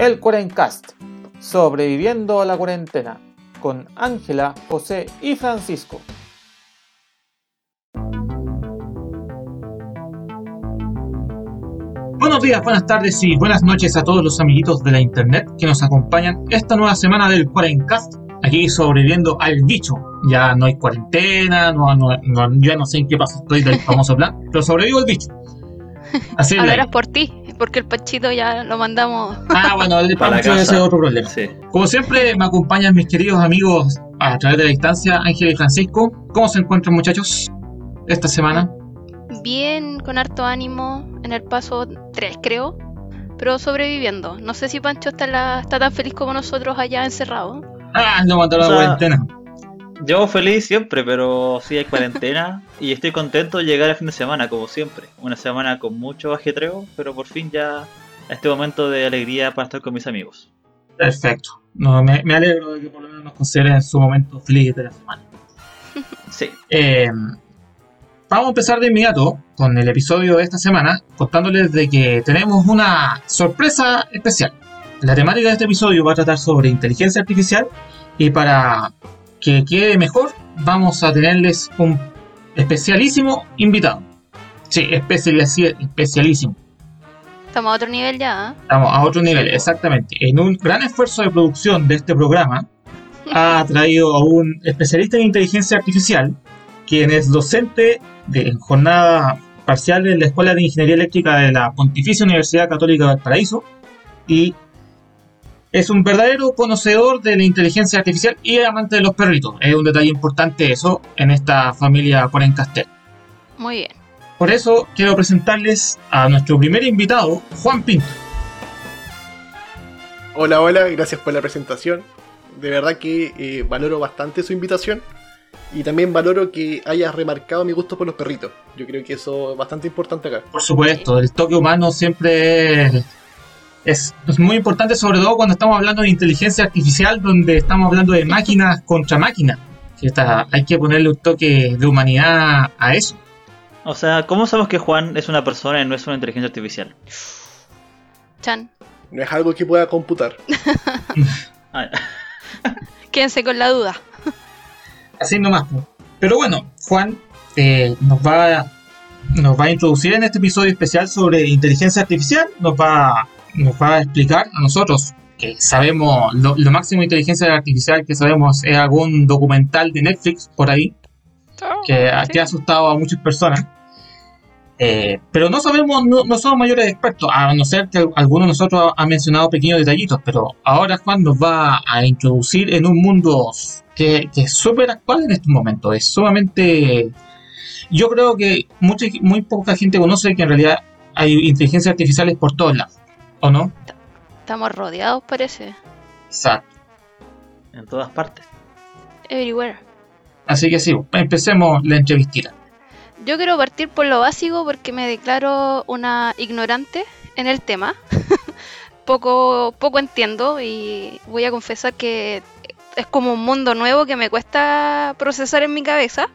El Cuarencast, sobreviviendo a la cuarentena, con Ángela, José y Francisco. Buenos días, buenas tardes y buenas noches a todos los amiguitos de la internet que nos acompañan esta nueva semana del Cuarencast, aquí sobreviviendo al bicho. Ya no hay cuarentena, no, no, no, ya no sé en qué paso estoy del famoso plan, pero sobrevivo al bicho. Así Hablarás por ti, porque el Pachito ya lo mandamos. Ah, bueno, el Pancho ese es otro problema. Sí. Como siempre, me acompañan mis queridos amigos a través de la distancia, Ángel y Francisco. ¿Cómo se encuentran, muchachos, esta semana? Bien, con harto ánimo, en el paso 3, creo, pero sobreviviendo. No sé si Pancho está, está tan feliz como nosotros allá encerrado. Ah, no mandó la cuarentena. Yo feliz siempre, pero sí hay cuarentena y estoy contento de llegar al fin de semana, como siempre. Una semana con mucho ajetreo, pero por fin ya este momento de alegría para estar con mis amigos. Perfecto. No, me, alegro de que por lo menos nos consideren en su momento feliz de la semana. sí. Eh, vamos a empezar de inmediato con el episodio de esta semana, contándoles de que tenemos una sorpresa especial. La temática de este episodio va a tratar sobre inteligencia artificial y para que quede mejor, vamos a tenerles un especialísimo invitado. Sí, especialísimo. Estamos a otro nivel ya. ¿eh? Estamos a otro nivel, exactamente. En un gran esfuerzo de producción de este programa, ha traído a un especialista en inteligencia artificial, quien es docente de, en jornada parcial en la Escuela de Ingeniería Eléctrica de la Pontificia Universidad Católica del Paraíso y es un verdadero conocedor de la inteligencia artificial y amante de los perritos. Es un detalle importante eso en esta familia Cuarencastel. Muy bien. Por eso quiero presentarles a nuestro primer invitado, Juan Pinto. Hola, hola, gracias por la presentación. De verdad que eh, valoro bastante su invitación y también valoro que hayas remarcado mi gusto por los perritos. Yo creo que eso es bastante importante acá. Por supuesto, el toque humano siempre es, muy importante, sobre todo cuando estamos hablando de inteligencia artificial, donde estamos hablando de máquinas contra máquinas. hay que ponerle un toque de humanidad a eso. O sea, ¿cómo sabemos que Juan es una persona y no es una inteligencia artificial? Chan. No es algo que pueda computar. Ah, Quédense con la duda. Así nomás. Pero bueno, Juan eh, nos va nos va a introducir en este episodio especial sobre inteligencia artificial, nos va nos va a explicar a nosotros que sabemos lo, máximo de inteligencia artificial que sabemos es algún documental de Netflix por ahí oh, que, ha asustado a muchas personas. Eh, pero no sabemos, no, somos mayores expertos, a no ser que alguno de nosotros ha mencionado pequeños detallitos, pero ahora Juan nos va a introducir en un mundo que, es súper actual en este momento, es sumamente... Yo creo que mucha, muy poca gente conoce que en realidad hay inteligencias artificiales por todos lados. ¿O no? Estamos rodeados, parece. Exacto. En todas partes. Everywhere. Así que sí, empecemos la entrevista. Yo quiero partir por lo básico porque me declaro una ignorante en el tema. poco, poco entiendo y voy a confesar que es como un mundo nuevo que me cuesta procesar en mi cabeza.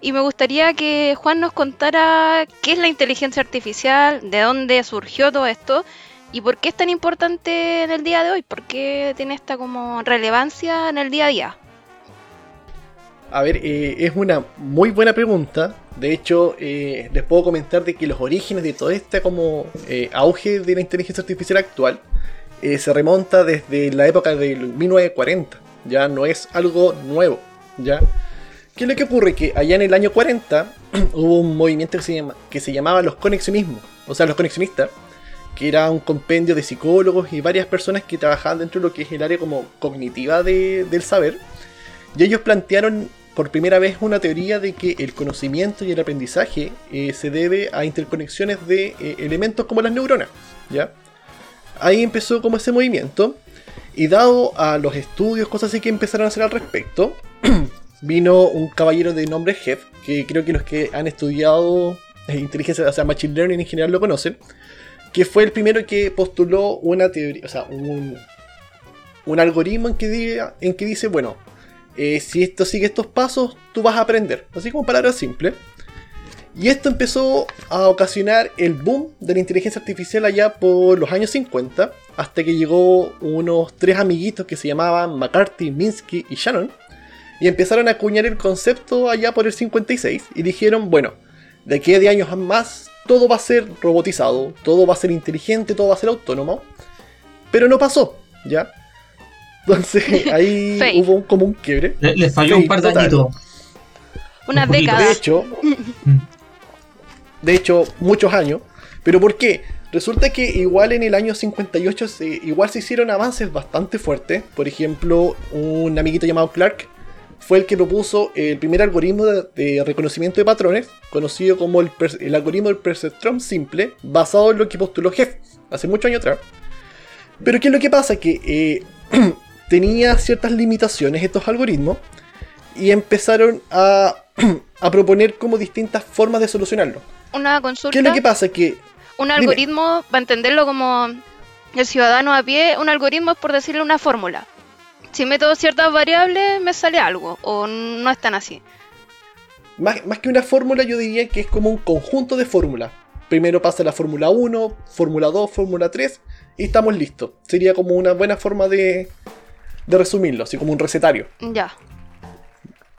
Y me gustaría que Juan nos contara qué es la inteligencia artificial, de dónde surgió todo esto ¿Y por qué es tan importante en el día de hoy? ¿Por qué tiene esta como relevancia en el día a día? A ver, eh, es una muy buena pregunta. De hecho, eh, les puedo comentar de que los orígenes de todo este como eh, auge de la inteligencia artificial actual se remonta desde la época del 1940. Ya no es algo nuevo. Ya. ¿Qué es lo que ocurre? Que allá en el año 40 hubo un movimiento que se, que se llamaba los conexionismos. O sea, los conexionistas que era un compendio de psicólogos y varias personas que trabajaban dentro de lo que es el área como cognitiva del saber. Y ellos plantearon por primera vez una teoría de que el conocimiento y el aprendizaje eh, se debe a interconexiones de eh, elementos como las neuronas. ¿ya? Ahí empezó como ese movimiento. Y dado a los estudios, cosas así que empezaron a hacer al respecto, vino un caballero de nombre Jeff, que creo que los que han estudiado eh, inteligencia, o sea, Machine Learning en general lo conocen, que fue el primero que postuló una teoría, o sea, un, un algoritmo en que, diga, en que dice, bueno, eh, si esto sigue estos pasos, tú vas a aprender. Así como palabras simples. Y esto empezó a ocasionar el boom de la inteligencia artificial allá por los años 50, hasta que llegó unos tres amiguitos que se llamaban McCarthy, Minsky y Shannon, y empezaron a acuñar el concepto allá por el 56 y dijeron, bueno, de aquí a 10 años más todo va a ser robotizado, todo va a ser inteligente, todo va a ser autónomo, pero no pasó, ¿ya? Entonces ahí hubo un- como un quiebre. Le, le falló Sí, un par de añitos. Unas Un. De hecho, de hecho, muchos años. ¿Pero por qué? Resulta que igual en el año 58 se, igual se hicieron avances bastante fuertes. Por ejemplo, un amiguito llamado Clark fue el que propuso el primer algoritmo de, reconocimiento de patrones, conocido como el, algoritmo del perceptrón simple, basado en lo que postuló Hess hace muchos años atrás. Pero ¿qué es lo que pasa? Que eh, tenía ciertas limitaciones estos algoritmos y empezaron a, a proponer como distintas formas de solucionarlo. Una consulta. ¿Qué es lo que pasa? Que Un Dime. algoritmo, para entenderlo como el ciudadano a pie, un algoritmo es por decirle una fórmula. Si meto ciertas variables, me sale algo, o no es tan así. más, más que una fórmula, yo diría que es como un conjunto de fórmulas. Primero pasa la fórmula 1, fórmula 2, fórmula 3 y estamos listos. Sería como una buena forma de, de resumirlo, así como un recetario. Ya.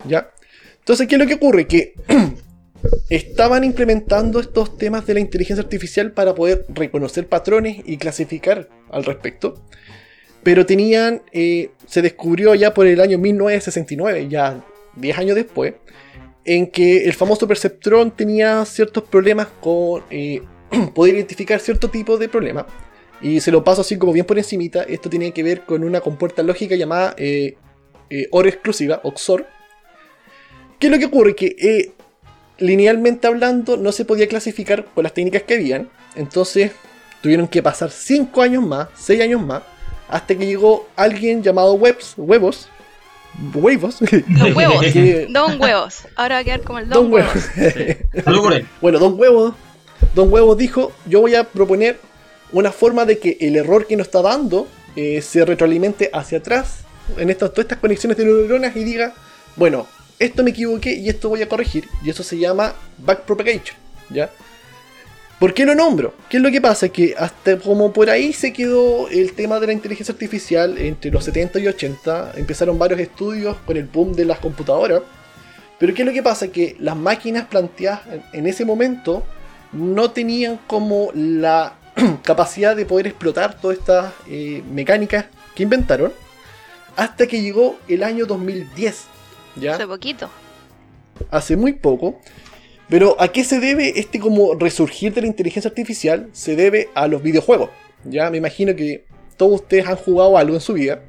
¿Ya? Entonces, ¿qué es lo que ocurre? Que estaban implementando estos temas de la inteligencia artificial para poder reconocer patrones y clasificar al respecto. Pero tenían, eh, se descubrió ya por el año 1969, ya 10 años después, en que el famoso perceptrón tenía ciertos problemas con eh, poder identificar cierto tipo de problema. Y se lo paso así como bien por encimita. Esto tiene que ver con una compuerta lógica llamada eh, eh, OR exclusiva, o XOR. ¿Qué es lo que ocurre? Que linealmente hablando no se podía clasificar con las técnicas que habían. Entonces tuvieron que pasar 5 años más, 6 años más, hasta que llegó alguien llamado Webs, Huevos. Huevos. Los huevos. que- Don huevos. Ahora va a quedar como el don, Don huevos. Bueno, Don Huevos, Don Huevos dijo, yo voy a proponer una forma de que el error que nos está dando eh, se retroalimente hacia atrás en estas, todas estas conexiones de neuronas y diga, bueno, esto me equivoqué y esto voy a corregir. Y eso se llama backpropagation, ¿ya? ¿Por qué lo nombro? ¿Qué es lo que pasa? Que hasta como por ahí se quedó el tema de la inteligencia artificial entre los 70 y 80, empezaron varios estudios con el boom de las computadoras. Pero ¿qué es lo que pasa? Que las máquinas planteadas en- ese momento no tenían como la capacidad de poder explotar todas estas eh, mecánicas que inventaron hasta que llegó el año 2010. ¿ya? Hace poquito. hace muy poco. Pero ¿a qué se debe este como resurgir de la inteligencia artificial? Se debe a los videojuegos. Ya me imagino que todos ustedes han jugado algo en su vida.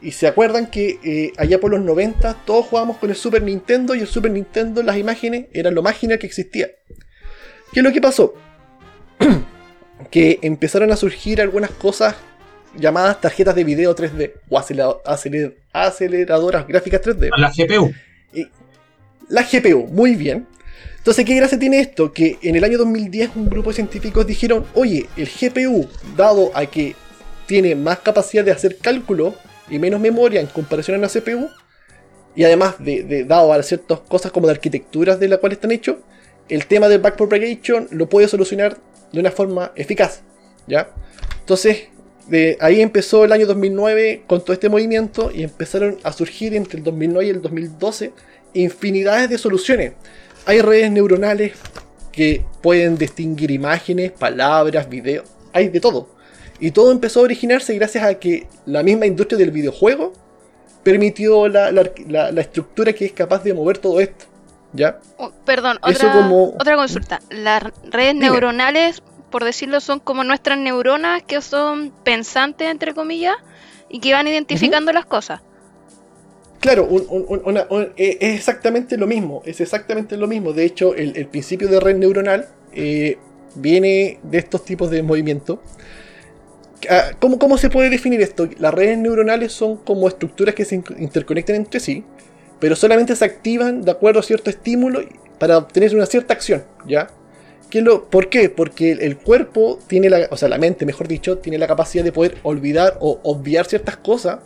Y se acuerdan que eh, allá por los 90 todos jugábamos con el Super Nintendo y el Super Nintendo las imágenes eran lo más genial que existía. ¿Qué es lo que pasó? que empezaron a surgir algunas cosas llamadas tarjetas de video 3D o acelera- aceler- aceleradoras gráficas 3D. A la GPU. La GPU, muy bien. Entonces, ¿qué gracia tiene esto? Que en el año 2010 un grupo de científicos dijeron, oye, el GPU, dado a que tiene más capacidad de hacer cálculo y menos memoria en comparación a la CPU, y además de, de- dado a ciertas cosas como de arquitecturas de la cual están hechos, el tema del backpropagation lo puede solucionar de una forma eficaz, ¿ya? Entonces, ahí empezó el año 2009 con todo este movimiento y empezaron a surgir entre el 2009 y el 2012 infinidades de soluciones. Hay redes neuronales que pueden distinguir imágenes, palabras, videos, hay de todo. Y todo empezó a originarse gracias a que la misma industria del videojuego permitió la, la- la- la estructura que es capaz de mover todo esto. ¿Ya? Oh, perdón, Eso otra, como- otra consulta. Las redes Dime. neuronales, por decirlo, son como nuestras neuronas que son pensantes, entre comillas, y que van identificando las cosas. Claro, un- eh, es exactamente lo mismo, es exactamente lo mismo. De hecho, el, principio de red neuronal eh, viene de estos tipos de movimientos. Ah, ¿Cómo, ¿Cómo se puede definir esto? Las redes neuronales son como estructuras que se in- interconectan entre sí, pero solamente se activan de acuerdo a cierto estímulo para obtener una cierta acción, ¿ya? ¿Qué es lo, ¿Por qué? Porque el cuerpo tiene la, o sea, la mente, mejor dicho, tiene la capacidad de poder olvidar o obviar ciertas cosas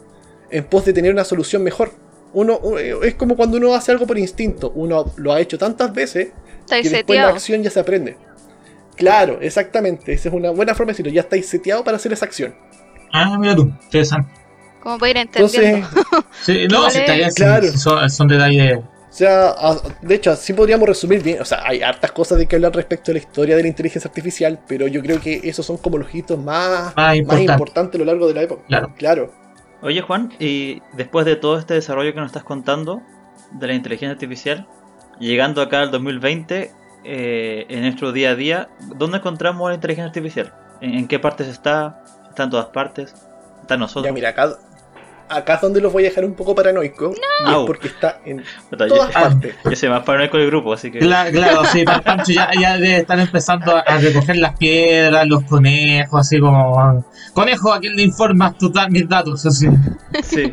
en pos de tener una solución mejor. Uno, es como cuando uno hace algo por instinto. Uno lo ha hecho tantas veces Estáis que después la acción ya se aprende. Claro, exactamente. Esa es una buena forma de decirlo. Ya estáis seteado para hacer esa acción. Ah, mira tú, interesante. Como para ir Entonces, entendiendo. Sí, no, Vale. sí, bien, sí, Claro. son, son detalles. o sea, de hecho, así podríamos resumir bien. O sea, hay hartas cosas de que hablar respecto a la historia de la inteligencia artificial, pero yo creo que esos son como los hitos más, Más más importante. importantes a lo largo de la época. Claro. Claro. Oye Juan, y después de todo este desarrollo que nos estás contando de la inteligencia artificial, llegando acá al 2020, eh, en nuestro día a día, ¿dónde encontramos la inteligencia artificial? ¿En, en qué partes está? ¿Está en todas partes? ¿Está en nosotros? Ya, mira, acá, acá es donde los voy a dejar un poco paranoico. Y es porque está en yo, todas partes. yo soy más paranoico del grupo, así que... Claro, claro, sí, Pa- Pancho ya, ya debe estar empezando a, a recoger las piedras, los conejos, así como. Conejo, ¿a quién le informas tus mis datos? Así. Sí.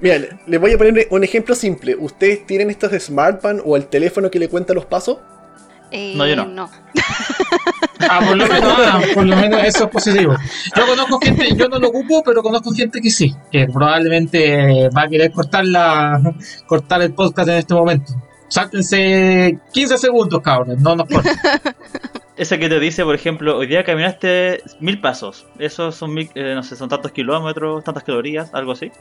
Mira, le- les voy a poner un ejemplo simple. ¿Ustedes tienen estos smartphones o el teléfono que le cuenta los pasos? Eh, No, yo no. Ah, por lo menos, ah, por lo menos eso es positivo. Yo conozco gente, yo no lo ocupo, pero conozco gente que sí, que probablemente va a querer cortar la, cortar el podcast en este momento. Sáltense 15 segundos, cabros, no nos corten. Ese que te dice, por ejemplo, hoy día caminaste mil pasos. Esos son mil, eh, no sé, son tantos kilómetros, tantas calorías, algo así.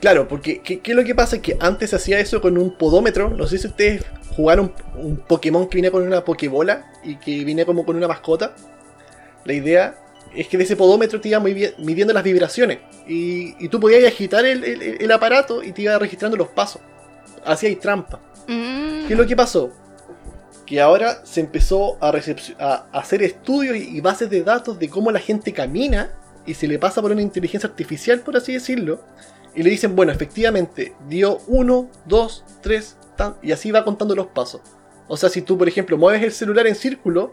Claro, porque ¿qué, qué es lo que pasa? Que antes se hacía eso con un podómetro. No sé si ustedes jugaron un Pokémon que viene con una Pokébola y que viene como con una mascota. La idea es que de ese podómetro te iba midiendo las vibraciones. Y, y tú podías agitar el, el- el aparato y te iba registrando los pasos. Así hay trampa. Mm, ¿Qué es lo que pasó? Que ahora se empezó a, a hacer estudios y bases de datos de cómo la gente camina y se le pasa por una inteligencia artificial, por así decirlo, y le dicen, bueno, efectivamente, dio 1, 2, 3, y así va contando los pasos. O sea, si tú, por ejemplo, mueves el celular en círculo,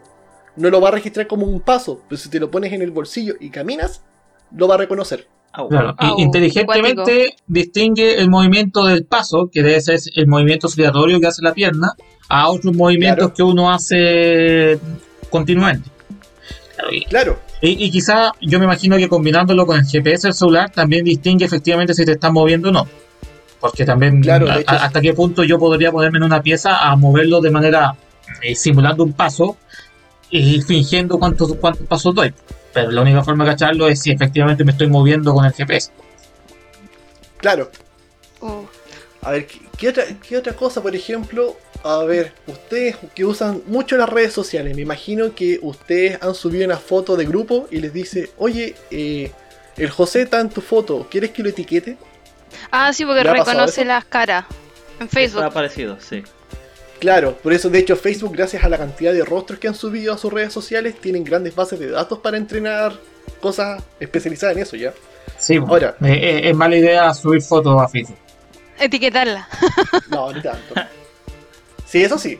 no lo va a registrar como un paso, pero si te lo pones en el bolsillo y caminas, lo va a reconocer. Claro, inteligentemente distingue el movimiento del paso, que debe ser el movimiento oscilatorio que hace la pierna, a otros movimientos Claro. que uno hace continuamente. Claro, y, Claro, y- y quizá yo me imagino que combinándolo con el GPS del celular también distingue efectivamente si te estás moviendo o no. Porque también Claro, de a- hecho, a- hasta qué punto yo podría ponerme en una pieza a moverlo de manera eh, simulando un paso y fingiendo cuántos, cuántos pasos doy. Pero la única forma de cacharlo es si efectivamente me estoy moviendo con el GPS. claro. A ver, ¿qué, qué otra, qué otra cosa, por ejemplo? A ver, ustedes que usan mucho las redes sociales, me imagino que ustedes han subido una foto de grupo y les dice, oye, eh, el José está en tu foto, ¿quieres que lo etiquete? Ah, sí, porque ¿Le ha pasado reconoce las caras en Está Facebook. parecido, sí. Claro, por eso de hecho Facebook, gracias a la cantidad de rostros que han subido a sus redes sociales, tienen grandes bases de datos para entrenar cosas especializadas en eso ya. Sí, Ahora. eh, eh, es mala idea subir fotos a Facebook. Etiquetarla. No, ni tanto. Sí, eso sí.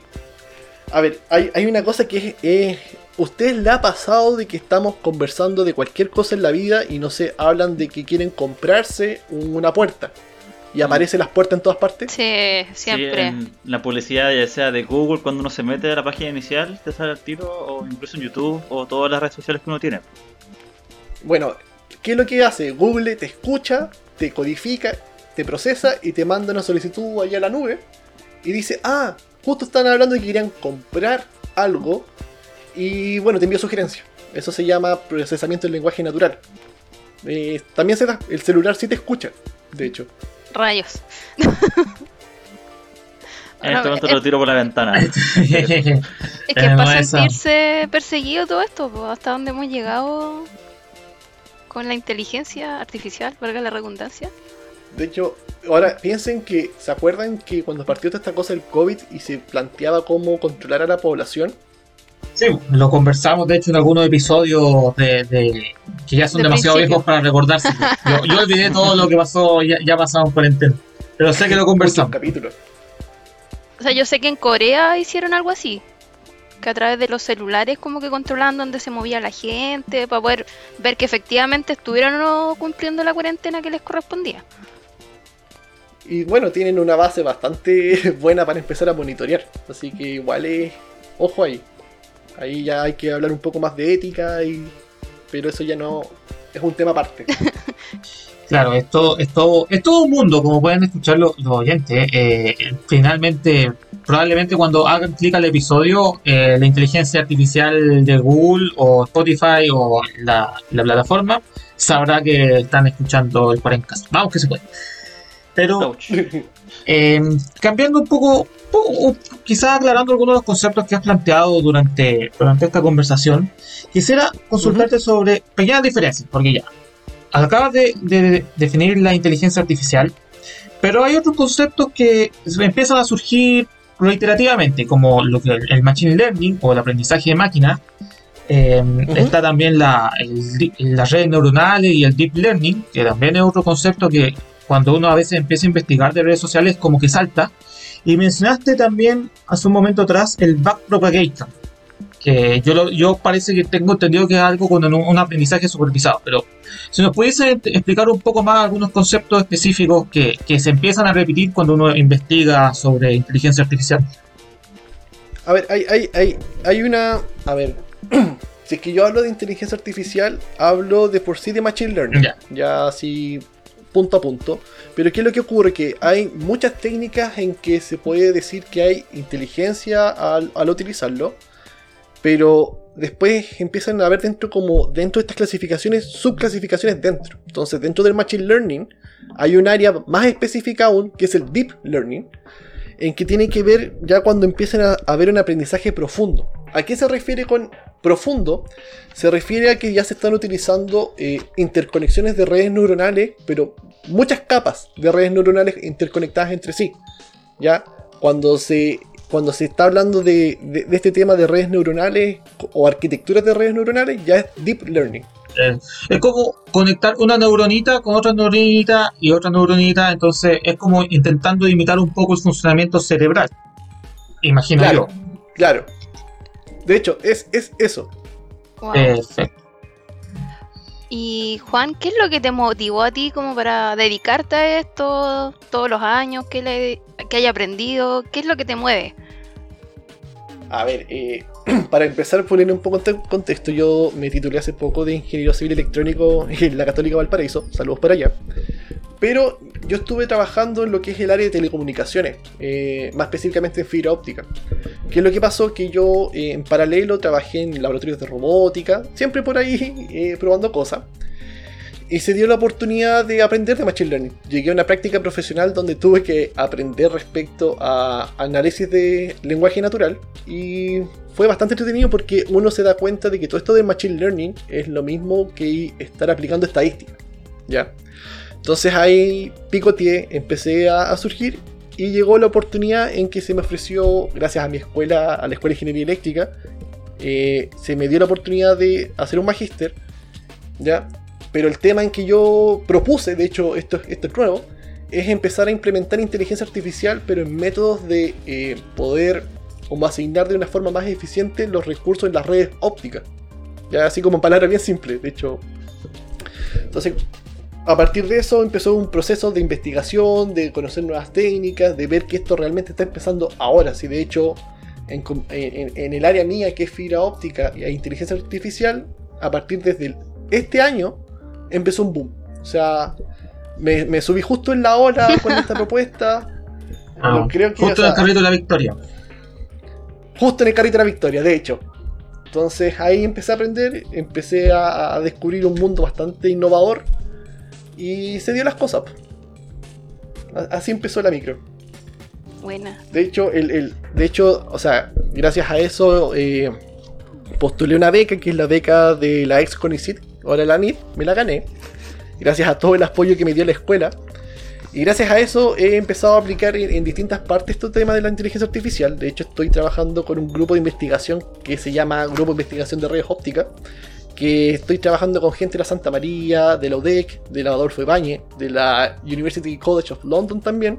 A ver, hay, hay una cosa que es, es- ¿Ustedes le ha pasado de que estamos conversando de cualquier cosa en la vida y no sé, hablan de que quieren comprarse una puerta? Y aparecen las puertas en todas partes. Sí, siempre. Sí, en la publicidad, ya sea de Google, cuando uno se mete a la página inicial, te sale el tiro, o incluso en YouTube, o todas las redes sociales que uno tiene. Bueno, ¿qué es lo que hace? Google te escucha, te codifica, te procesa y te manda una solicitud allá a la nube. Y dice, ah, justo están hablando de que querían comprar algo. Y bueno, te envía sugerencias. Eso se llama procesamiento del lenguaje natural. Eh, también se da, el celular sí te escucha, de hecho. Rayos. En este momento lo tiro por la ventana. Es que Tenemos para sentirse perseguido todo esto, hasta dónde hemos llegado con la inteligencia artificial, valga la redundancia. De hecho, ahora piensen que, ¿se acuerdan que cuando partió toda esta cosa del COVID y se planteaba cómo controlar a la población? Sí, lo conversamos de hecho en algunos episodios de, de- que ya son De demasiado principio. viejos para recordarse. Yo, yo olvidé todo lo que pasó, ya, ya pasado en cuarentena. Pero sé que lo conversamos. capítulos. O sea, yo sé que en Corea hicieron algo así. Que a través de los celulares como que controlaban dónde se movía la gente, para poder ver que efectivamente estuvieran o no cumpliendo la cuarentena que les correspondía. Y bueno, tienen una base bastante buena para empezar a monitorear. Así que igual es. Ojo ahí. Ahí ya hay que hablar un poco más de ética y. Pero eso ya no. Es un tema aparte. Claro, esto es todo, es todo un mundo, como pueden escuchar los, los oyentes. eh, finalmente, probablemente cuando hagan clic al episodio, eh, la inteligencia artificial de Google o Spotify o la, la plataforma sabrá que están escuchando el Cuarencast. Vamos que se puede. Pero eh, cambiando un poco, po- quizás aclarando algunos de los conceptos que has planteado durante, durante esta conversación, quisiera consultarte sobre pequeñas diferencias, porque ya, acabas de, de definir la inteligencia artificial, pero hay otros conceptos que empiezan a surgir reiterativamente, como lo que el machine learning o el aprendizaje de máquina. Eh, Está también la, el las redes neuronales y el deep learning, que también es otro concepto que cuando uno a veces empieza a investigar de redes sociales como que salta. Y mencionaste también hace un momento atrás el backpropagation, que yo, lo- yo parece que tengo entendido que es algo con un, un aprendizaje supervisado, pero si nos pudiese explicar un poco más algunos conceptos específicos que, que se empiezan a repetir cuando uno investiga sobre inteligencia artificial. A ver, hay, hay, hay, hay una. A ver. si es que yo hablo de inteligencia artificial, hablo de por sí de machine learning. Ya. Ya así punto a punto. Pero ¿qué es lo que ocurre? Que hay muchas técnicas en que se puede decir que hay inteligencia al, al utilizarlo. Pero después empiezan a haber dentro como dentro de estas clasificaciones, subclasificaciones dentro. Entonces, dentro del machine learning hay un área más específica aún, que es el deep learning, en que tiene que ver ya cuando empiezan a haber un aprendizaje profundo. ¿A qué se refiere con profundo? Se refiere a que ya se están utilizando eh, interconexiones de redes neuronales, pero muchas capas de redes neuronales interconectadas entre sí. Ya cuando se, cuando se está hablando de, de- de este tema de redes neuronales o arquitecturas de redes neuronales, ya es deep learning. Eh, es como conectar una neuronita con otra neuronita y otra neuronita, entonces es como intentando imitar un poco el funcionamiento cerebral. Imagino Claro, yo. claro. De hecho, es, es eso. Wow. Perfecto. Y Juan, ¿qué es lo que te motivó a ti como para dedicarte a esto todos los años? ¿Qué, le, que hay aprendido? ¿Qué es lo que te mueve? A ver, eh, para empezar poner un poco en contexto, yo me titulé hace poco de ingeniero civil electrónico en la Católica Valparaíso, saludos para allá. Pero yo estuve trabajando en lo que es el área de telecomunicaciones, eh, más específicamente en fibra óptica. ¿Qué es lo que pasó? Que yo eh, en paralelo trabajé en laboratorios de robótica, siempre por ahí eh, probando cosas. Y se dio la oportunidad de aprender de Machine Learning. Llegué a una práctica profesional donde tuve que aprender respecto a análisis de lenguaje natural. Y fue bastante entretenido porque uno se da cuenta de que todo esto de Machine Learning es lo mismo que estar aplicando estadística. ¿Ya? Entonces ahí picoteé, empecé a, a surgir y llegó la oportunidad en que se me ofreció, gracias a mi escuela, a la Escuela de Ingeniería Eléctrica, eh, se me dio la oportunidad de hacer un magíster, ¿ya? Pero el tema en que yo propuse, de hecho esto, esto es nuevo, es empezar a implementar inteligencia artificial, pero en métodos de eh, poder como asignar de una forma más eficiente los recursos en las redes ópticas. Ya así como en palabras bien simples, de hecho. Entonces, a partir de eso empezó un proceso de investigación, de conocer nuevas técnicas, de ver que esto realmente está empezando ahora. Si de hecho en, com- en- en el área mía que es fibra óptica e inteligencia artificial, a partir desde el- este año empezó un boom. O sea, me, me subí justo en la ola con esta propuesta. Ah, Yo creo que, justo en el carrito de la victoria. justo en el carrito de la victoria, de hecho. Entonces ahí empecé a aprender, empecé a, a descubrir un mundo bastante innovador y se dio las cosas. Así empezó la micro. Buena. De hecho, el, el- de hecho, o sea, gracias a eso eh, postulé una beca, que es la beca de la ex CONICIT, ahora la NIT, me la gané. Gracias a todo el apoyo que me dio la escuela. Y gracias a eso he empezado a aplicar en, en distintas partes este tema de la inteligencia artificial. De hecho, estoy trabajando con un grupo de investigación que se llama Grupo de Investigación de Redes Ópticas. Que estoy trabajando con gente de la Santa María, de la UDEC, de la Adolfo Ibáñez, de la University College of London también.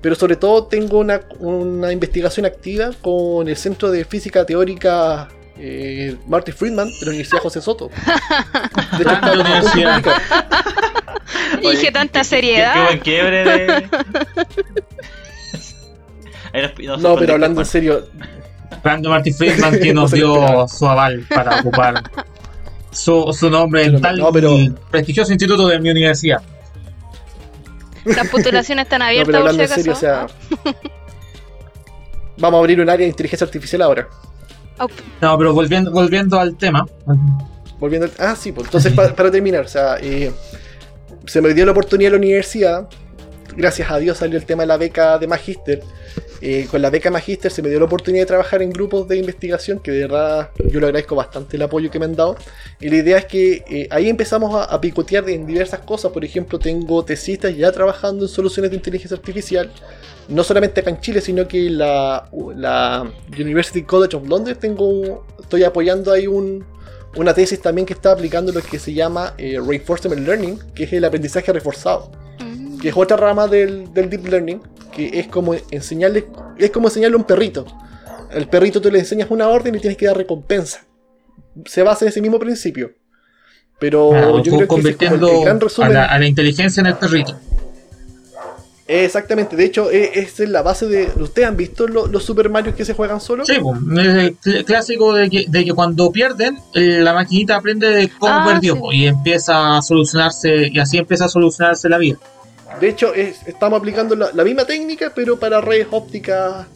Pero sobre todo tengo una, una investigación activa con el Centro de Física Teórica eh, Marty Friedman de la Universidad José Soto. De Grande está a punto de universidad. dije tanta Qué, seriedad. buen quiebre de. No, pero hablando en serio, Brando Martin Friedman que nos dio su aval para ocupar su, su nombre en tal no, pero- prestigioso instituto de mi universidad. Las postulaciones están no, abiertas pero por si hablando en acaso. serio, o sea. vamos a abrir un área de inteligencia artificial ahora. No, pero volviendo, volviendo al tema. Volviendo al- Ah, sí, pues entonces pa- para terminar, o sea, eh, se me dio la oportunidad en la universidad, gracias a Dios salió el tema de la beca de Magíster. Eh, con la beca Magíster se me dio la oportunidad de trabajar en grupos de investigación, que de verdad yo le agradezco bastante el apoyo que me han dado. Y la idea es que eh, ahí empezamos a, a picotear en diversas cosas. Por ejemplo, tengo tesistas ya trabajando en soluciones de inteligencia artificial. No solamente acá en Chile, sino que la, la University College of London tengo, estoy apoyando ahí un, una tesis también que está aplicando lo que se llama eh, Reinforcement Learning, que es el aprendizaje reforzado. Que es otra rama del, del Deep Learning, que es como enseñarle, es como enseñarle a un perrito. Al perrito tú le enseñas una orden y tienes que dar recompensa. Se basa en ese mismo principio. Pero Claro, yo creo que ese es como el- convirtiendo a la, a la inteligencia en el perrito. Exactamente, de hecho, e- esa es la base de. ¿Ustedes han visto lo- los Super Mario que se juegan solo? Sí, pues, es el cl- clásico de que, de que cuando pierden, eh, la maquinita aprende de cómo Ah, perdió sí. pues, y empieza a solucionarse, y así empieza a solucionarse la vida. De hecho, es- estamos aplicando la, la misma técnica, pero para redes ópticas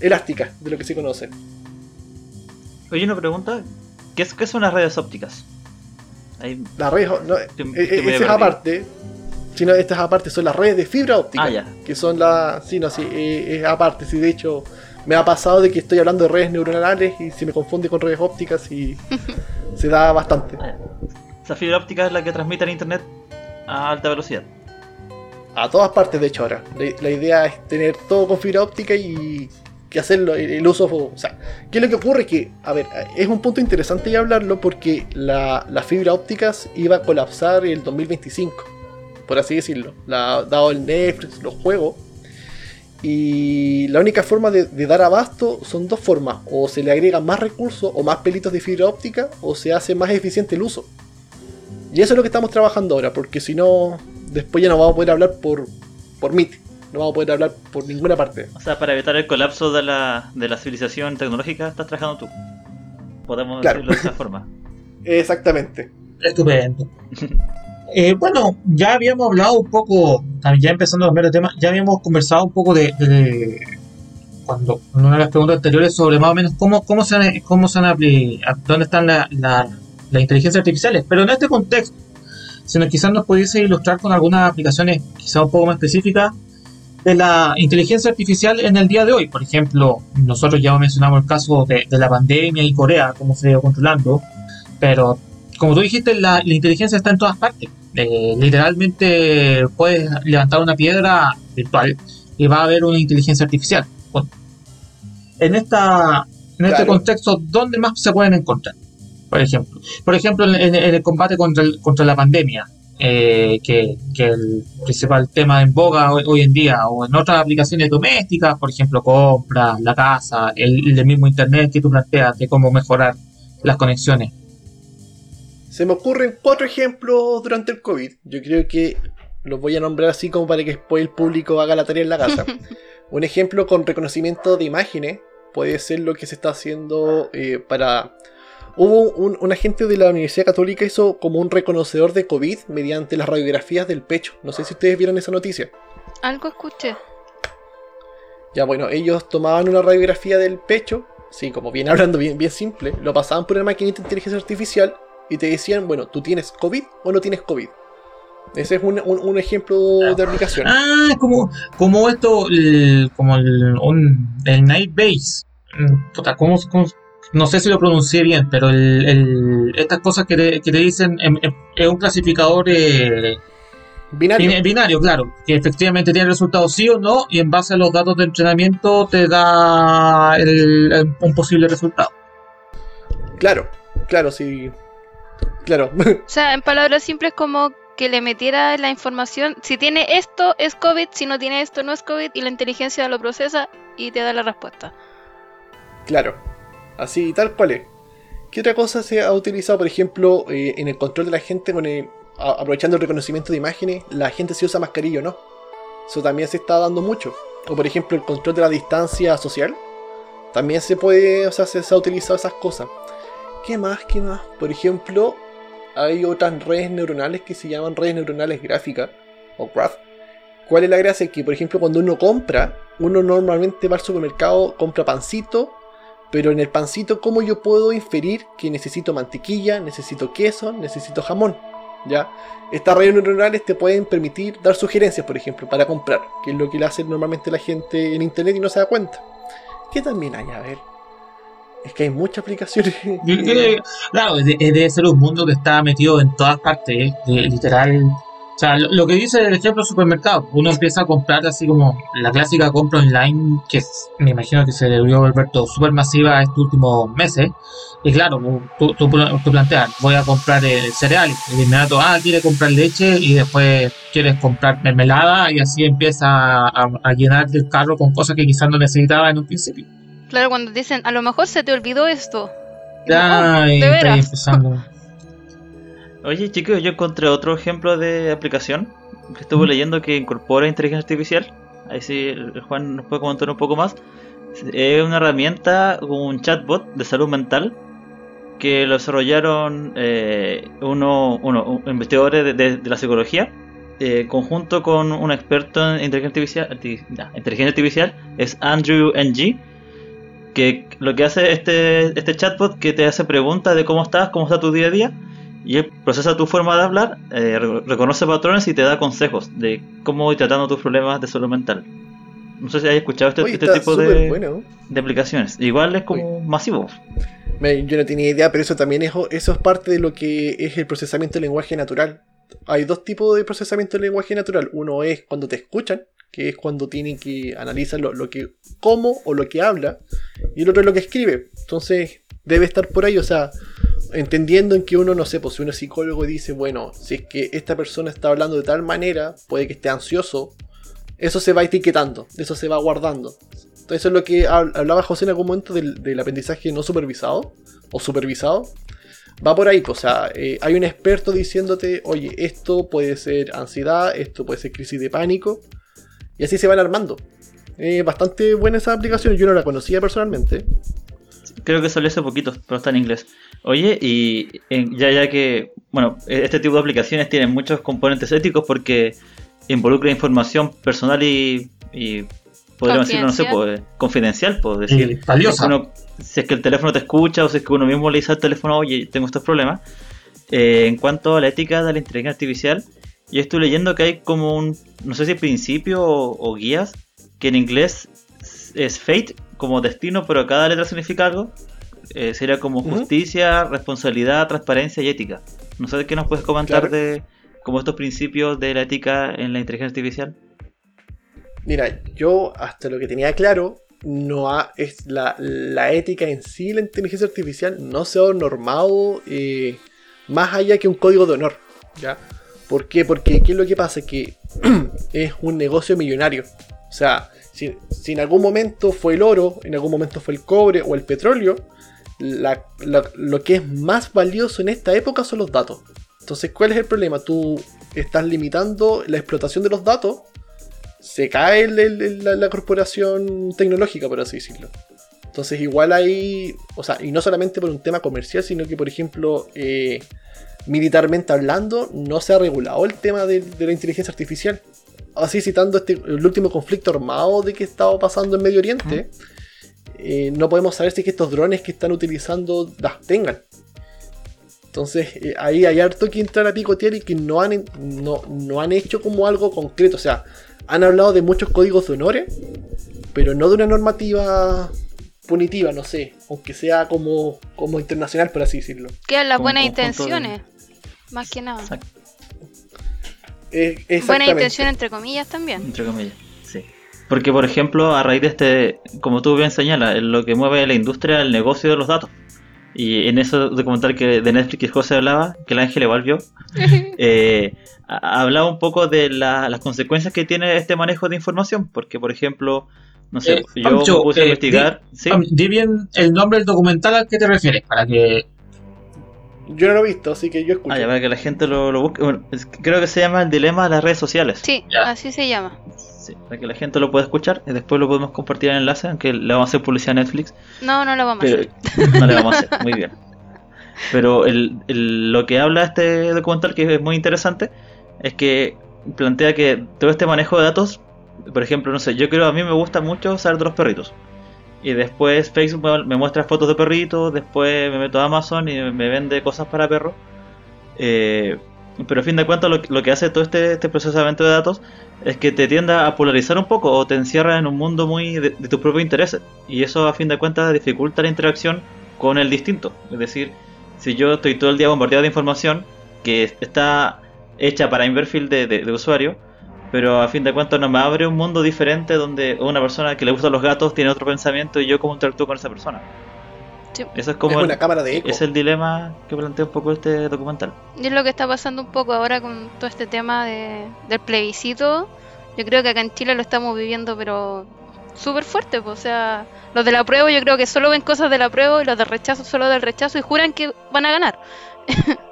elásticas, de lo que se conoce. Oye, una pregunta. ¿Qué, es, qué son las redes ópticas? Ahí- Las redes, no, eh, eh, esa es aparte. Sino estas aparte son las redes de fibra óptica. Ah, ya. Que son las. Sí, no, sí, eh, es aparte. Sí, de hecho, me ha pasado de que estoy hablando de redes neuronales y se me confunde con redes ópticas y se da bastante. Ah. Esa fibra óptica es la que transmite el internet a alta velocidad. A todas partes, de hecho, ahora. La, idea es tener todo con fibra óptica y que hacerlo, el, uso. O sea, ¿qué es lo que ocurre? Que, a ver, es un punto interesante ya hablarlo porque la, la fibra ópticas iba a colapsar el 2025, por así decirlo. La, dado el Netflix, los juegos. Y la única forma de, de dar abasto son dos formas: o se le agregan más recursos o más pelitos de fibra óptica, o se hace más eficiente el uso. Y eso es lo que estamos trabajando ahora, porque si no, después ya no vamos a poder hablar por, por Meet. No vamos a poder hablar por ninguna parte. O sea, para evitar el colapso de la, de la civilización tecnológica, estás trabajando tú. Podemos Claro. decirlo de esa forma. Exactamente. Estupendo. Eh, bueno, ya habíamos hablado un poco, ya empezando a cambiar de tema, ya habíamos conversado un poco de, de- cuando en una de las preguntas anteriores sobre más o menos cómo, cómo se han, cómo se han dónde están la- la- las inteligencias artificiales, pero en este contexto, si no, quizás nos pudiese ilustrar con algunas aplicaciones quizás un poco más específicas de la inteligencia artificial en el día de hoy. Por ejemplo, nosotros ya mencionamos el caso de, de la pandemia y Corea, cómo se ha ido controlando, pero como tú dijiste, la, la inteligencia está en todas partes. Eh, literalmente puedes levantar una piedra virtual y va a haber una inteligencia artificial. Bueno, en esta en este Claro. contexto, ¿dónde más se pueden encontrar? Por ejemplo, por ejemplo en, el combate contra, el- contra la pandemia, eh, que, que el principal tema en boga hoy, hoy en día, o en otras aplicaciones domésticas, por ejemplo, compras, la casa, el, el mismo internet que tú planteas de cómo mejorar las conexiones. Se me ocurren cuatro ejemplos durante el COVID. Yo creo que los voy a nombrar así como para que después el público haga la tarea en la casa. Un ejemplo con reconocimiento de imágenes puede ser lo que se está haciendo eh, para... Hubo un, un agente de la Universidad Católica hizo como un reconocedor de COVID mediante las radiografías del pecho. No sé si ustedes vieron esa noticia. Algo escuché. Ya bueno, ellos tomaban una radiografía del pecho, sí, como bien hablando bien, bien simple, lo pasaban por una maquinita de inteligencia artificial y te decían, bueno, ¿tú tienes COVID o no tienes COVID? Ese es un, un- un ejemplo de aplicación. Ah, es como, como esto, el- como el, un, el Night Base. Mm, puta, ¿cómo- cómo- no sé si lo pronuncié bien, pero el, el- estas cosas que te, que te dicen em, em, es un clasificador eh, Binario. bin- binario, claro, que efectivamente tiene resultados sí o no, y en base a los datos de entrenamiento te da el- el- un posible resultado. Claro, claro, sí. Claro. O sea, en palabras simples como que le metiera la información, si tiene esto es COVID, si no tiene esto no es COVID, y la inteligencia lo procesa y te da la respuesta. Claro, así tal cual es. ¿Qué otra cosa se ha utilizado, por ejemplo, eh, en el control de la gente con el, aprovechando el reconocimiento de imágenes? La gente si usa mascarilla o no. Eso también se está dando mucho. O por ejemplo el control de la distancia social. También se puede, o sea, se, se ha utilizado esas cosas. ¿Qué más? ¿Qué más? Por ejemplo, hay otras redes neuronales que se llaman redes neuronales gráficas o graph. ¿Cuál es la gracia? Que, por ejemplo, cuando uno compra, uno normalmente va al supermercado, compra pancito, pero en el pancito, ¿cómo yo puedo inferir que necesito mantequilla, necesito queso, necesito jamón? ¿Ya? Estas redes neuronales te pueden permitir dar sugerencias, por ejemplo, para comprar, que es lo que le hace normalmente la gente en internet y no se da cuenta. ¿Qué también hay? A ver. Es que hay muchas aplicaciones. Claro, de- debe ser un mundo que está metido en todas partes, ¿eh? Literal. O sea, lo, lo que dice el ejemplo supermercado, uno empieza a comprar así como la clásica compra online, que es- me imagino que se debió volver todo súper masiva estos últimos meses. Y claro, tú, tú, tú planteas, voy a comprar el cereal, de inmediato, ah, quiere comprar leche y después quieres comprar mermelada y así empieza a, a llenar el carro con cosas que quizás no necesitaba en un principio. Claro, cuando dicen, a lo mejor se te olvidó esto. Ya, Oh, ¿de veras? empezando. Oye, chicos, yo encontré otro ejemplo de aplicación que estuve leyendo que incorpora inteligencia artificial. Ahí sí, el Juan nos puede comentar un poco más. Es una herramienta, un chatbot de salud mental que lo desarrollaron eh, uno, uno- un- investigadores de, de- de la psicología, eh, conjunto con un experto en inteligencia artificial, arti- nah, inteligencia artificial, es Andrew Ng, que lo que hace este, este chatbot que te hace preguntas de cómo estás, cómo está tu día a día, y él procesa tu forma de hablar, eh, re- reconoce patrones y te da consejos de cómo ir tratando tus problemas de salud mental. No sé si hayas escuchado este, Oye, este tipo de, bueno. de aplicaciones. Igual es como masivo. Yo no tenía idea, pero eso también es, eso es parte de lo que es el procesamiento del lenguaje natural. Hay dos tipos de procesamiento del lenguaje natural. Uno es cuando te escuchan, que es cuando tienen que analizar lo, lo que cómo o lo que habla, y el otro es lo que escribe. Entonces debe estar por ahí, o sea, entendiendo en que uno, no sé, pues si uno psicólogo dice, bueno, si es que esta persona está hablando de tal manera, puede que esté ansioso, eso se va etiquetando, eso se va guardando. Entonces eso es lo que hab- hablaba José en algún momento del, del aprendizaje no supervisado o supervisado. Va por ahí, pues, o sea, eh, hay un experto diciéndote, oye, esto puede ser ansiedad, esto puede ser crisis de pánico, y así se van armando. Eh, bastante buena esa aplicación, yo no la conocía personalmente. Creo que salió hace poquito, pero está en inglés. Oye, y en- ya ya que, bueno, este tipo de aplicaciones tienen muchos componentes éticos porque involucra información personal y, y podríamos decirlo, no sé, pues, confidencial, pues decir, valiosa. si, uno- si es que el teléfono te escucha o si es que uno mismo le dice al teléfono, oye, tengo estos problemas. Eh, en cuanto a la ética de la inteligencia artificial, yo estoy leyendo que hay como un, no sé si principio o, o guías, que en inglés es fate, como destino, pero cada letra significa algo. Eh, sería como justicia, responsabilidad, transparencia y ética. No sé qué nos puedes comentar Claro. de como estos principios de la ética en la inteligencia artificial. Mira, yo hasta lo que tenía claro, no ha- es la, la ética en sí, la inteligencia artificial, no se ha normado eh, más allá que un código de honor. ¿ya? ¿Por qué? Porque ¿qué es lo que pasa? Que es un negocio millonario. O sea, si, en algún momento fue el oro, en algún momento fue el cobre o el petróleo, lo que es más valioso en esta época son los datos. Entonces, ¿cuál es el problema? Tú estás limitando la explotación de los datos se cae la, corporación tecnológica, por así decirlo. Entonces, igual hay, o sea, y no solamente por un tema comercial, sino que, por ejemplo, eh, militarmente hablando, no se ha regulado el tema de la inteligencia artificial. Así citando este, el último conflicto armado de que estaba pasando en Medio Oriente, eh, no podemos saber si es que estos drones que están utilizando las tengan. Entonces, eh, ahí hay harto que entrar a picotear y que no han, no, no han hecho como algo concreto. O sea, han hablado de muchos códigos de honores, pero no de una normativa punitiva, no sé, aunque sea como, como internacional, por así decirlo. Quedan las buenas de- intenciones. Más que nada. Exacto. Eh, Buena intención entre comillas también. Entre comillas, sí. Porque, por ejemplo, a raíz de este, como tú bien señalas, lo que mueve la industria el negocio de los datos. Y en eso documental que de Netflix que José hablaba, que el ángel igual vio, eh, hablaba un poco de la- las consecuencias que tiene este manejo de información. Porque, por ejemplo, no sé, Eh, yo Pancho, me puse a eh, investigar. sí, Pam, Di bien el nombre del documental al que te refieres, para que Yo no lo he visto, así que yo escucho. ah, ya, para que la gente lo, lo busque. Bueno, es- creo que se llama El dilema de las redes sociales. Sí, Ya. así se llama. Sí, para que la gente lo pueda escuchar y después lo podemos compartir en enlace, aunque le vamos a hacer publicidad a Netflix. No, no lo vamos a Pero hacer. no le vamos a hacer, muy bien. Pero el, el- lo que habla este documental, que es muy interesante, es que plantea que todo este manejo de datos, por ejemplo, no sé, yo creo a mí me gusta mucho saber de los perritos. Y después Facebook me- muestra fotos de perritos, después me meto a Amazon y me vende cosas para perros. Eh, pero a fin de cuentas lo, lo que hace todo este, este procesamiento de datos es que te tienda a polarizar un poco o te encierra en un mundo muy de, de tus propios intereses. Y eso a fin de cuentas dificulta la interacción con el distinto. Es decir, si yo estoy todo el día bombardeado de información que está hecha para mi perfil de, de- de usuario, pero a fin de cuentas no me abre un mundo diferente donde una persona que le gustan los gatos tiene otro pensamiento y yo cómo interactúo con esa persona. Sí. Eso es como es el, una cámara de eco. es el dilema que plantea un poco este documental. Y es lo que está pasando un poco ahora con todo este tema de, del plebiscito. Yo creo que acá en Chile lo estamos viviendo, pero súper fuerte. pues, o sea, los de la prueba yo creo que solo ven cosas de la prueba y los del rechazo solo del rechazo y juran que van a ganar.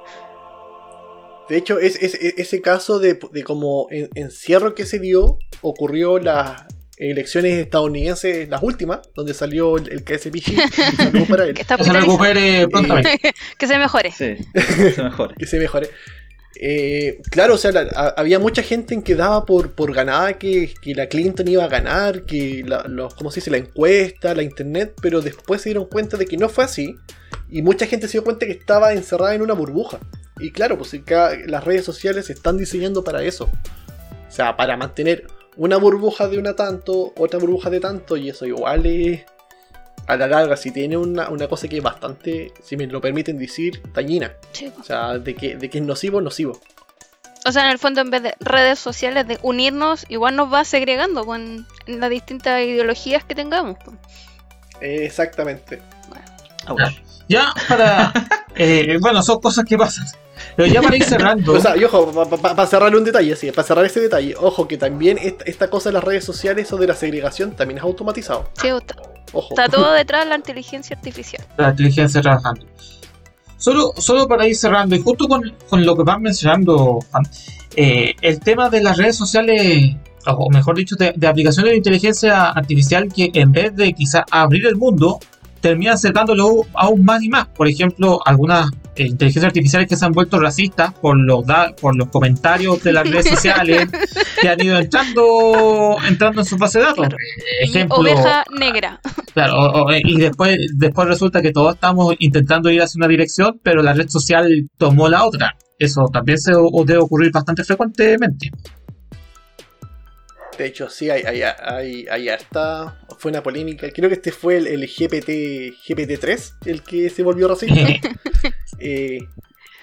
De hecho, es, es- es- ese caso de, de como en- encierro que se dio ocurrió las elecciones estadounidenses, las últimas, donde salió el, el saludos para él, Que, Que se recupere prontamente. que se mejore. Sí, se mejore. que se mejore. Eh, claro, o sea, la- a- había mucha gente en que daba por, por ganada que, que la Clinton iba a ganar, que la, los, ¿cómo se dice? la encuesta, la internet, pero después se dieron cuenta de que no fue así. Y mucha gente se dio cuenta que estaba encerrada en una burbuja. Y claro, pues las redes sociales se están diseñando para eso. O sea, para mantener una burbuja de una tanto, otra burbuja de tanto, y eso igual es, a la larga, si tiene una, una cosa que es bastante, si me lo permiten decir, dañina. Sí. O sea, de que, de que es nocivo, nocivo. O sea, en el fondo, en vez de redes sociales, de unirnos, igual nos va segregando pues, en las distintas ideologías que tengamos. pues. Exactamente. Ouch. Ya para. eh, bueno, son cosas que pasan. Pero ya para ir cerrando. O sea, y ojo, para cerrarle un detalle, sí, para cerrar ese detalle, ojo que también esta, esta cosa de las redes sociales o de la segregación también es automatizado. Sí, está, Ojo. está todo detrás de la inteligencia artificial. la inteligencia trabajando. Solo, solo para ir cerrando, y justo con, con lo que van mencionando, Juan, eh, el tema de las redes sociales, o mejor dicho, de, de aplicaciones de inteligencia artificial que en vez de quizá abrir el mundo, terminan acercándolo aún más y más. Por ejemplo, algunas eh, inteligencias artificiales que se han vuelto racistas por los, da- por los comentarios de las redes sociales que han ido entrando, entrando en su base de datos. Claro. Eh, Ejemplo, oveja negra. Claro, o- o- y después, después resulta que todos estamos intentando ir hacia una dirección, pero la red social tomó la otra. Eso también se o- debe ocurrir bastante frecuentemente. De hecho, sí, hay, hay, hay, hay harta. Fue una polémica. Creo que este fue el, el GPT, GPT-3 el que se volvió racista. Eh,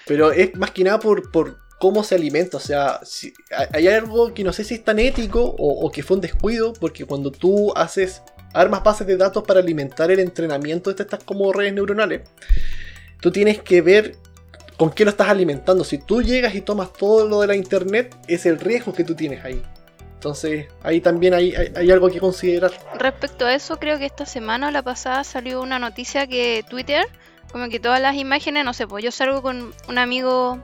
pero es más que nada por, por cómo se alimenta. O sea, si- hay algo que no sé si es tan ético o, o que fue un descuido, porque cuando tú haces armas bases de datos para alimentar el entrenamiento de estas como redes neuronales, tú tienes que ver con qué lo estás alimentando. Si tú llegas y tomas todo lo de la internet, es el riesgo que tú tienes ahí. Entonces, ahí también hay, hay- algo que considerar. Respecto a eso, creo que esta semana o la pasada salió una noticia que Twitter, como que todas las imágenes, no sé, pues yo salgo con un amigo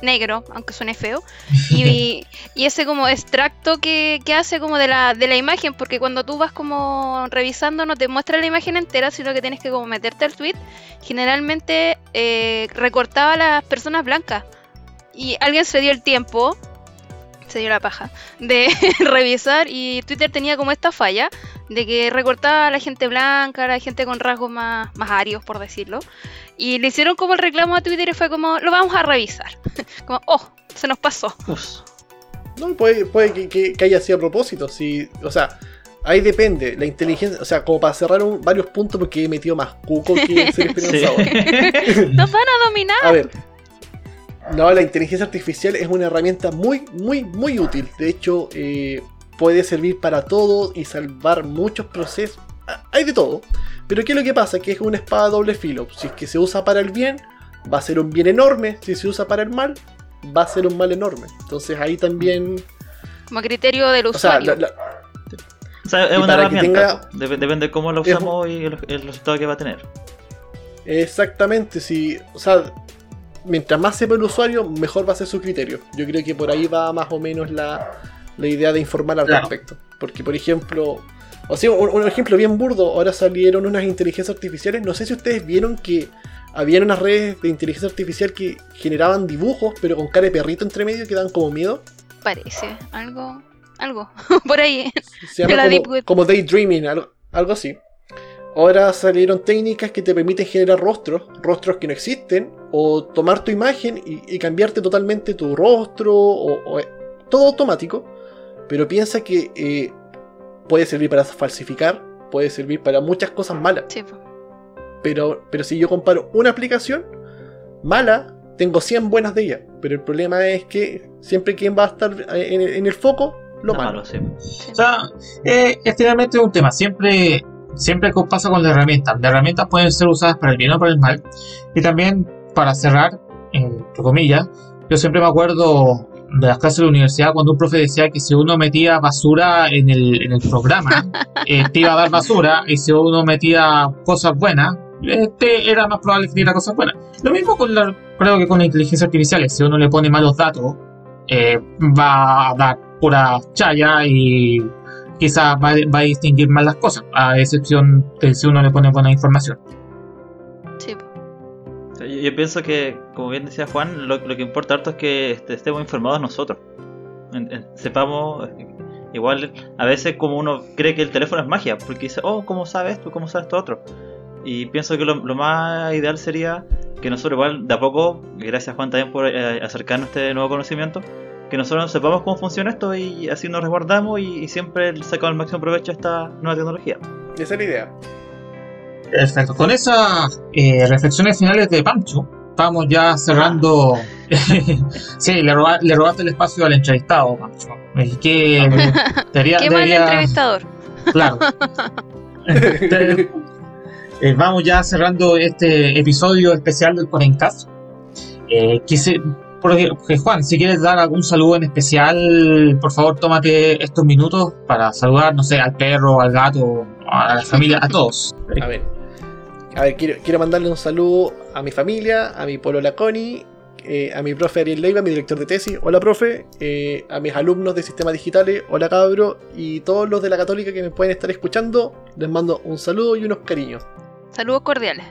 negro, aunque suene feo, y, y ese como extracto que, que hace como de la, de la imagen, porque cuando tú vas como revisando no te muestra la imagen entera, sino que tienes que como meterte al tweet, generalmente eh, recortaba a las personas blancas. Y alguien se dio el tiempo, se dio la paja, de revisar y Twitter tenía como esta falla de que recortaba a la gente blanca, a la gente con rasgos más, más arios, por decirlo. Y le hicieron como el reclamo a Twitter y fue como, lo vamos a revisar. como, oh, se nos pasó. Uf. No, puede, puede que, que- que haya sido a propósito. Si, o sea, ahí depende. La inteligencia, o sea, como para cerrar un- varios puntos, porque he metido más cuco que ser Sí. Nos van a dominar. A ver. No, la inteligencia artificial es una herramienta muy, muy, muy útil. De hecho, eh, puede servir para todo y salvar muchos procesos. Hay de todo. Pero ¿qué es lo que pasa? Que es una espada doble filo. Si es que se usa para el bien, va a ser un bien enorme. Si se usa para el mal, va a ser un mal enorme. Entonces ahí también... Como criterio del O sea, usuario. la- la- O sea, es Y una que herramienta. Dep- depende de cómo lo Es un- usamos y el, el resultado que va a tener. Exactamente, si, o sea, mientras más sepa el usuario, mejor va a ser su criterio. Yo creo que por ahí va más o menos la, la idea de informar al Claro. respecto. Porque, por ejemplo, o sea, un, un ejemplo bien burdo, ahora salieron unas inteligencias artificiales, no sé si ustedes vieron que habían unas redes de inteligencia artificial que generaban dibujos, pero con cara de perrito entre medio que dan como miedo. parece. Algo. Algo. Por ahí. Se llama La como, como daydreaming, algo, algo así. Ahora salieron técnicas que te permiten generar rostros, rostros que no existen, o tomar tu imagen y, y cambiarte totalmente tu rostro, o, o- todo automático. Pero piensa que eh, puede servir para falsificar, puede servir para muchas cosas malas. Sí. Pero, pero si yo comparo una aplicación mala, tengo 100 buenas de ella. Pero el problema es que siempre quien va a estar eh, en, en el foco, lo Lo malo. malo, sí. Sí. O sea, eh, es finalmente un tema. Siempre, siempre co- pasa con las herramientas. Las herramientas pueden ser usadas para el bien o para el mal. Y también, para cerrar, entre comillas, yo siempre me acuerdo de las clases de la universidad cuando un profe decía que si uno metía basura en el, en el programa, eh, te iba a dar basura. Y si uno metía cosas buenas, este era más probable que diera cosas buenas. Lo mismo con la, creo que con la inteligencia artificial. Si uno le pone malos datos, eh, va a dar pura chaya y quizás va, va a distinguir mal las cosas, a excepción de si uno le pone buena información. Sí, Yo, yo pienso que, como bien decía Juan, lo, lo que importa harto es que este, estemos informados nosotros. En- en- sepamos, igual a veces como uno cree que el teléfono es magia, porque dice, oh, ¿cómo sabes esto? ¿Cómo sabes esto otro? Y pienso que lo, lo más ideal sería que nosotros igual de a poco, gracias Juan también por eh, acercarnos a este nuevo conocimiento, que nosotros sepamos cómo funciona esto y así nos resguardamos y, y siempre sacamos el máximo provecho a esta nueva tecnología. Esa es la idea. Perfecto. Con esas eh, reflexiones finales de Pancho, vamos ya cerrando. sí, le, roba- le robaste el espacio al entrevistado, Pancho. Es que debería, Qué mal debería- entrevistador. Claro. Eh, vamos ya cerrando este episodio especial del Corencast. Eh, quise, porque, porque, Juan, si quieres dar algún saludo en especial, por favor, tómate estos minutos para saludar, no sé, al perro, al gato, a la familia, a todos. A ver. A ver, quiero, quiero mandarle un saludo a mi familia, a mi polola Connie, eh, a mi profe Ariel Leiva, mi director de tesis, hola profe, eh, a mis alumnos de sistemas digitales, hola cabro, y todos los de la católica que me pueden estar escuchando, les mando un saludo y unos cariños. Saludos cordiales.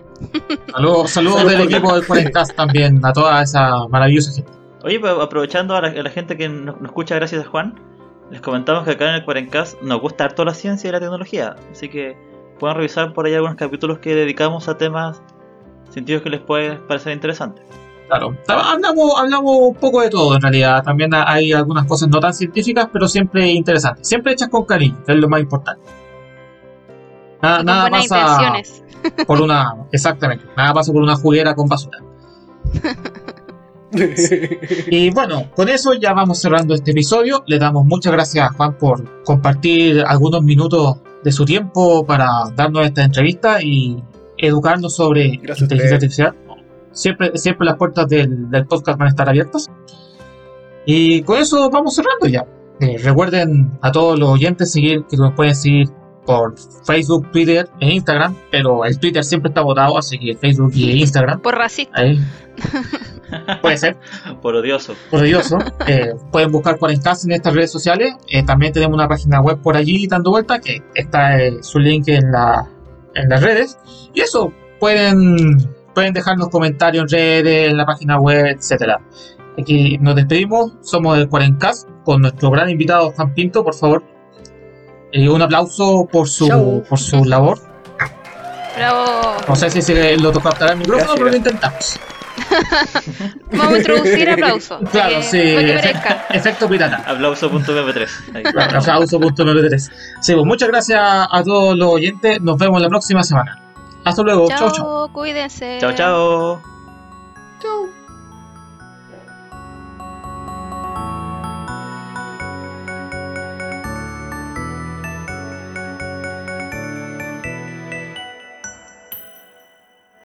Saludos, saludos del equipo del Corencast también, a toda esa maravillosa gente. Oye, pues, aprovechando a la, a la gente que nos, nos escucha gracias a Juan, les comentamos que acá en el Cuarencast nos gusta harto la ciencia y la tecnología, así que pueden revisar por ahí algunos capítulos que dedicamos a temas sentidos que les puede parecer interesantes. Claro, hablamos, hablamos un poco de todo en realidad. También hay algunas cosas no tan científicas, pero siempre interesantes. Siempre hechas con cariño, que es lo más importante. Nada, Con nada buenas pasa por una. Exactamente, nada pasa por una juguera con basura. Y bueno, con eso ya vamos cerrando este episodio. Le damos muchas gracias a Juan por compartir algunos minutos de su tiempo para darnos esta entrevista y educarnos sobre Gracias inteligencia artificial. Siempre, siempre las puertas del, del podcast van a estar abiertas. Y con eso vamos cerrando ya. Eh, recuerden a todos los oyentes seguir que nos pueden seguir por Facebook, Twitter e Instagram, pero el Twitter siempre está votado, así que Facebook y Instagram. Por racista. Ahí. Puede ser Por odioso. odioso. Eh, pueden buscar Cuarencast en estas redes sociales. Eh, también tenemos una página web por allí dando vuelta, que está eh, su link en, la, en las redes. Y eso, pueden, pueden dejarnos comentarios en redes, en la página web, etcétera. Aquí nos despedimos, somos el Cuarencast con nuestro gran invitado Juan Pinto, por favor. Eh, un aplauso por su, Chau. por su labor. Bravo. No sé si se lo tocará el micrófono, Gracias, pero lo intentamos. Vamos a introducir aplausos. Claro, que- sí. para que efe- merezca. efecto pirata. Aplauso.mp3. Ahí. Aplauso.mp3. Sí, pues muchas gracias a todos los oyentes. Nos vemos la próxima semana. Hasta luego. Chao, chao. Chao, cuídense. Chao, chao. Chau.